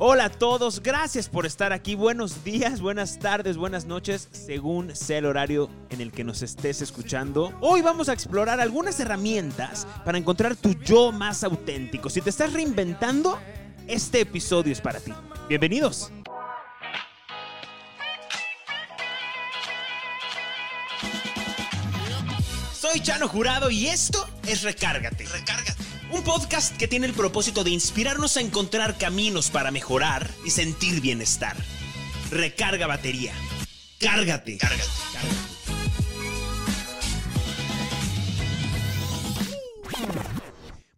Hola a todos, gracias por estar aquí. Buenos días, buenas tardes, buenas noches, según sea el horario en el que nos estés escuchando. Hoy vamos a explorar algunas herramientas para encontrar tu yo más auténtico. Si te estás reinventando, este episodio es para ti. Bienvenidos. Soy Chano Jurado y esto es Recárgate. Recárgate. Un podcast que tiene el propósito de inspirarnos a encontrar caminos para mejorar y sentir bienestar. Recarga batería. Cárgate. Cárgate.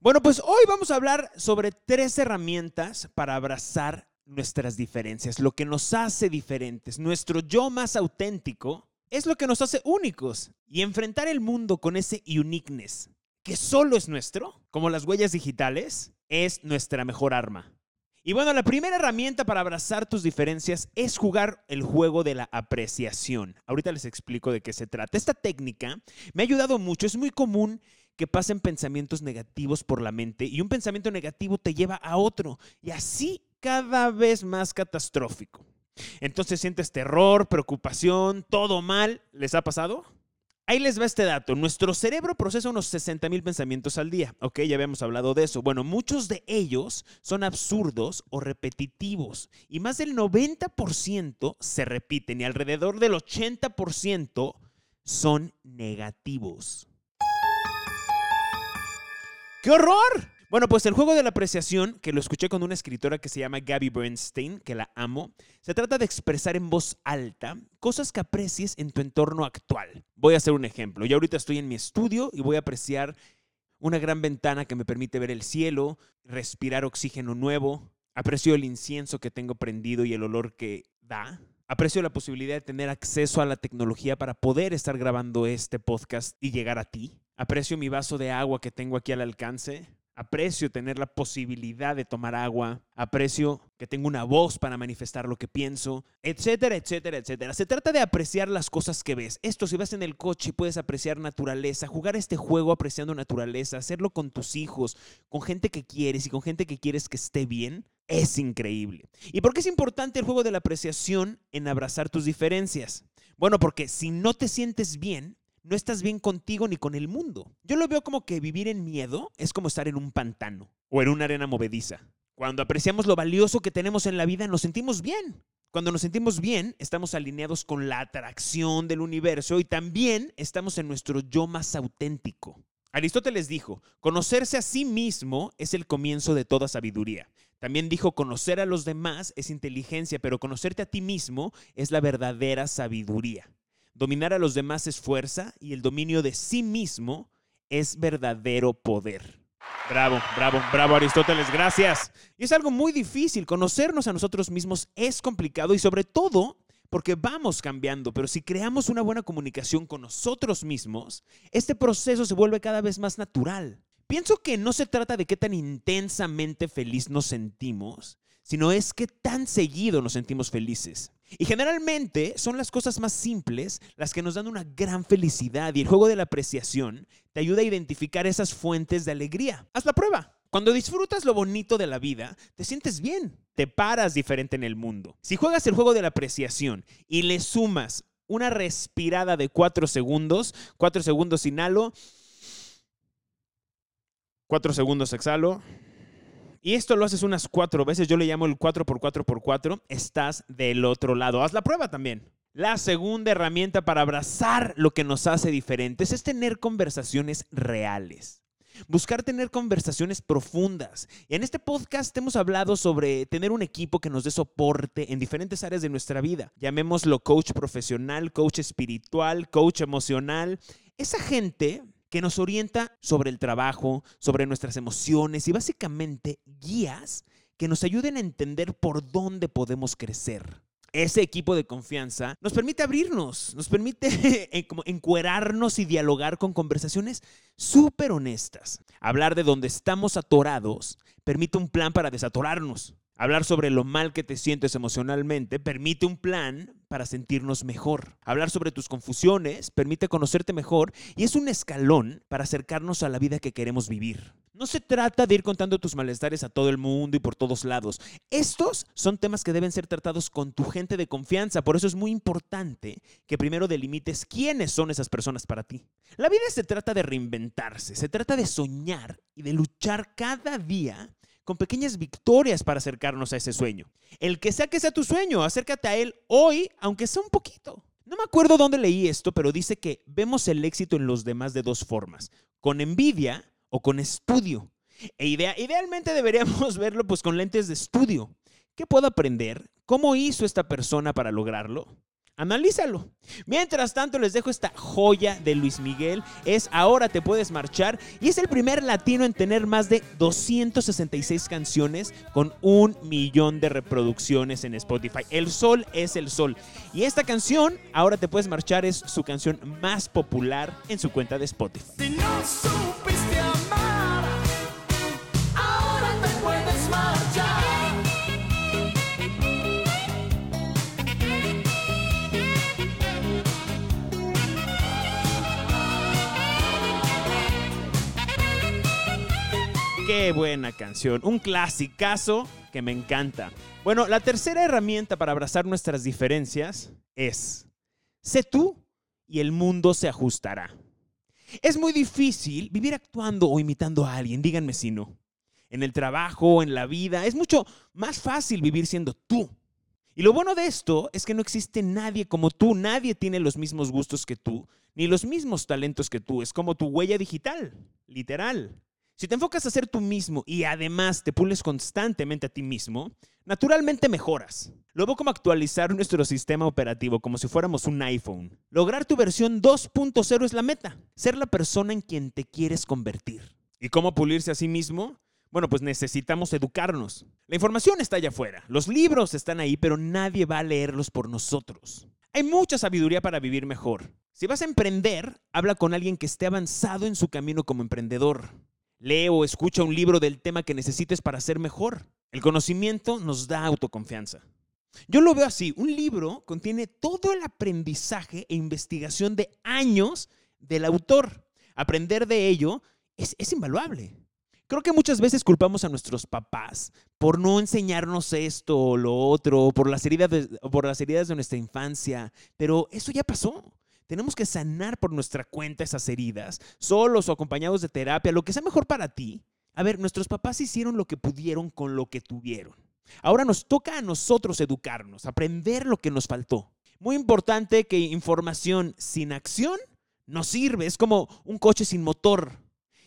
Bueno, pues hoy vamos a hablar sobre tres herramientas para abrazar nuestras diferencias, lo que nos hace diferentes, nuestro yo más auténtico es lo que nos hace únicos y enfrentar el mundo con ese uniqueness, que solo es nuestro, como las huellas digitales, es nuestra mejor arma. Y bueno, la primera herramienta para abrazar tus diferencias es jugar el juego de la apreciación. Ahorita les explico de qué se trata. Esta técnica me ha ayudado mucho. Es muy común que pasen pensamientos negativos por la mente y un pensamiento negativo te lleva a otro y así cada vez más catastrófico. Entonces sientes terror, preocupación, todo mal. ¿Les ha pasado? Ahí les va este dato. Nuestro cerebro procesa unos 60 mil pensamientos al día. Ok, ya habíamos hablado de eso. Bueno, muchos de ellos son absurdos o repetitivos. Y más del 90% se repiten y alrededor del 80% son negativos. ¡Qué horror! Bueno, pues el juego de la apreciación, que lo escuché con una escritora que se llama Gabby Bernstein, que la amo, se trata de expresar en voz alta cosas que aprecies en tu entorno actual. Voy a hacer un ejemplo. Yo ahorita estoy en mi estudio y voy a apreciar una gran ventana que me permite ver el cielo, respirar oxígeno nuevo, aprecio el incienso que tengo prendido y el olor que da. Aprecio la posibilidad de tener acceso a la tecnología para poder estar grabando este podcast y llegar a ti. Aprecio mi vaso de agua que tengo aquí al alcance. Aprecio tener la posibilidad de tomar agua, aprecio que tengo una voz para manifestar lo que pienso, etcétera, etcétera, etcétera. Se trata de apreciar las cosas que ves. Esto si vas en el coche puedes apreciar naturaleza, jugar este juego apreciando naturaleza, hacerlo con tus hijos, con gente que quieres y con gente que quieres que esté bien, es increíble. ¿Y por qué es importante el juego de la apreciación en abrazar tus diferencias? Bueno, porque si no te sientes bien, no estás bien contigo ni con el mundo. Yo lo veo como que vivir en miedo es como estar en un pantano o en una arena movediza. Cuando apreciamos lo valioso que tenemos en la vida, nos sentimos bien. Cuando nos sentimos bien, estamos alineados con la atracción del universo y también estamos en nuestro yo más auténtico. Aristóteles dijo, conocerse a sí mismo es el comienzo de toda sabiduría. También dijo, conocer a los demás es inteligencia, pero conocerte a ti mismo es la verdadera sabiduría. Dominar a los demás es fuerza y el dominio de sí mismo es verdadero poder. Bravo, bravo, bravo Aristóteles, gracias. Y es algo muy difícil, conocernos a nosotros mismos es complicado y sobre todo porque vamos cambiando, pero si creamos una buena comunicación con nosotros mismos, este proceso se vuelve cada vez más natural. Pienso que no se trata de qué tan intensamente feliz nos sentimos, sino es qué tan seguido nos sentimos felices. Y generalmente son las cosas más simples las que nos dan una gran felicidad y el juego de la apreciación te ayuda a identificar esas fuentes de alegría. Haz la prueba. Cuando disfrutas lo bonito de la vida, te sientes bien, te paras diferente en el mundo. Si juegas el juego de la apreciación y le sumas una respirada de 4 segundos, 4 segundos inhalo, 4 segundos exhalo, y esto lo haces unas cuatro veces, yo le llamo el 4x4x4, estás del otro lado. Haz la prueba también. La segunda herramienta para abrazar lo que nos hace diferentes es tener conversaciones reales. Buscar tener conversaciones profundas. Y en este podcast hemos hablado sobre tener un equipo que nos dé soporte en diferentes áreas de nuestra vida. Llamémoslo coach profesional, coach espiritual, coach emocional. Esa gente que nos orienta sobre el trabajo, sobre nuestras emociones y básicamente guías que nos ayuden a entender por dónde podemos crecer. Ese equipo de confianza nos permite abrirnos, nos permite encuerarnos y dialogar con conversaciones súper honestas. Hablar de dónde estamos atorados permite un plan para desatorarnos. Hablar sobre lo mal que te sientes emocionalmente permite un plan para sentirnos mejor. Hablar sobre tus confusiones permite conocerte mejor y es un escalón para acercarnos a la vida que queremos vivir. No se trata de ir contando tus malestares a todo el mundo y por todos lados. Estos son temas que deben ser tratados con tu gente de confianza. Por eso es muy importante que primero delimites quiénes son esas personas para ti. La vida se trata de reinventarse, se trata de soñar y de luchar cada día con pequeñas victorias para acercarnos a ese sueño. El que sea que sea tu sueño, acércate a él hoy, aunque sea un poquito. No me acuerdo dónde leí esto, pero dice que vemos el éxito en los demás de dos formas, con envidia o con estudio. E idea, idealmente deberíamos verlo pues con lentes de estudio. ¿Qué puedo aprender? ¿Cómo hizo esta persona para lograrlo? Analízalo. Mientras tanto, les dejo esta joya de Luis Miguel. Es Ahora te puedes marchar. Y es el primer latino en tener más de 266 canciones con un millón de reproducciones en Spotify. El sol es el sol. Y esta canción, Ahora te puedes marchar, es su canción más popular en su cuenta de Spotify. Si no supiste Buena canción, un clasicazo que me encanta. Bueno, la tercera herramienta para abrazar nuestras diferencias es, sé tú y el mundo se ajustará. Es muy difícil vivir actuando o imitando a alguien, díganme si no. En el trabajo, en la vida, es mucho más fácil vivir siendo tú. Y lo bueno de esto es que no existe nadie como tú, nadie tiene los mismos gustos que tú, ni los mismos talentos que tú, es como tu huella digital, literal. Si te enfocas a ser tú mismo y además te pules constantemente a ti mismo, naturalmente mejoras. Lo veo como actualizar nuestro sistema operativo como si fuéramos un iPhone. Lograr tu versión 2.0 es la meta, ser la persona en quien te quieres convertir. ¿Y cómo pulirse a sí mismo? Bueno, pues necesitamos educarnos. La información está allá afuera, los libros están ahí, pero nadie va a leerlos por nosotros. Hay mucha sabiduría para vivir mejor. Si vas a emprender, habla con alguien que esté avanzado en su camino como emprendedor. Lee o escucha un libro del tema que necesites para ser mejor. El conocimiento nos da autoconfianza. Yo lo veo así, un libro contiene todo el aprendizaje e investigación de años del autor. Aprender de ello es, invaluable. Creo que muchas veces culpamos a nuestros papás por no enseñarnos esto o lo otro, por las heridas por las heridas de nuestra infancia, pero eso ya pasó. Tenemos que sanar por nuestra cuenta esas heridas, solos o acompañados de terapia, lo que sea mejor para ti. A ver, nuestros papás hicieron lo que pudieron con lo que tuvieron. Ahora nos toca a nosotros educarnos, aprender lo que nos faltó. Muy importante que información sin acción no sirve, es como un coche sin motor.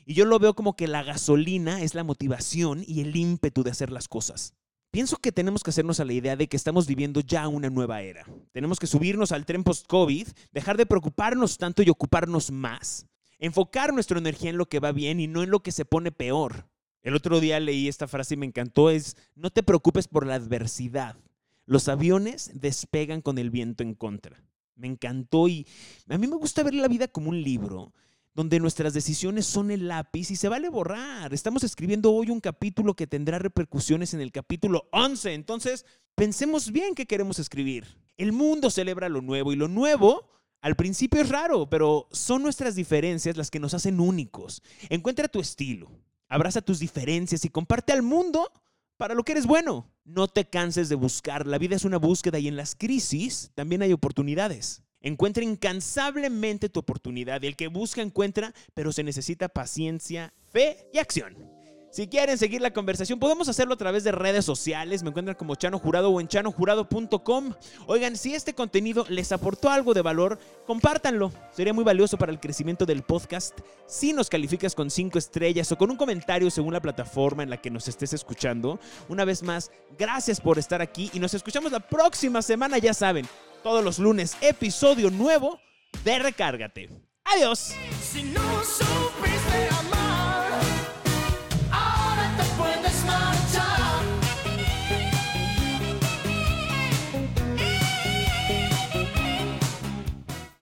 Y yo lo veo como que la gasolina es la motivación y el ímpetu de hacer las cosas. Pienso que tenemos que hacernos a la idea de que estamos viviendo ya una nueva era. Tenemos que subirnos al tren post-COVID, dejar de preocuparnos tanto y ocuparnos más. Enfocar nuestra energía en lo que va bien y no en lo que se pone peor. El otro día leí esta frase y me encantó, es, no te preocupes por la adversidad. Los aviones despegan con el viento en contra. Me encantó y a mí me gusta ver la vida como un libro donde nuestras decisiones son el lápiz y se vale borrar. Estamos escribiendo hoy un capítulo que tendrá repercusiones en el capítulo 11. Entonces, pensemos bien qué queremos escribir. El mundo celebra lo nuevo y lo nuevo al principio es raro, pero son nuestras diferencias las que nos hacen únicos. Encuentra tu estilo, abraza tus diferencias y comparte al mundo para lo que eres bueno. No te canses de buscar, la vida es una búsqueda y en las crisis también hay oportunidades. Encuentra incansablemente tu oportunidad el que busca encuentra, pero se necesita paciencia, fe y acción. Si quieren seguir la conversación, podemos hacerlo a través de redes sociales. Me encuentran como Chano Jurado o en chanojurado.com. Oigan, si este contenido les aportó algo de valor, compártanlo. Sería muy valioso para el crecimiento del podcast. Si nos calificas con cinco estrellas o con un comentario según la plataforma en la que nos estés escuchando. Una vez más, gracias por estar aquí y nos escuchamos la próxima semana, ya saben todos los lunes, episodio nuevo de Recárgate. Adiós.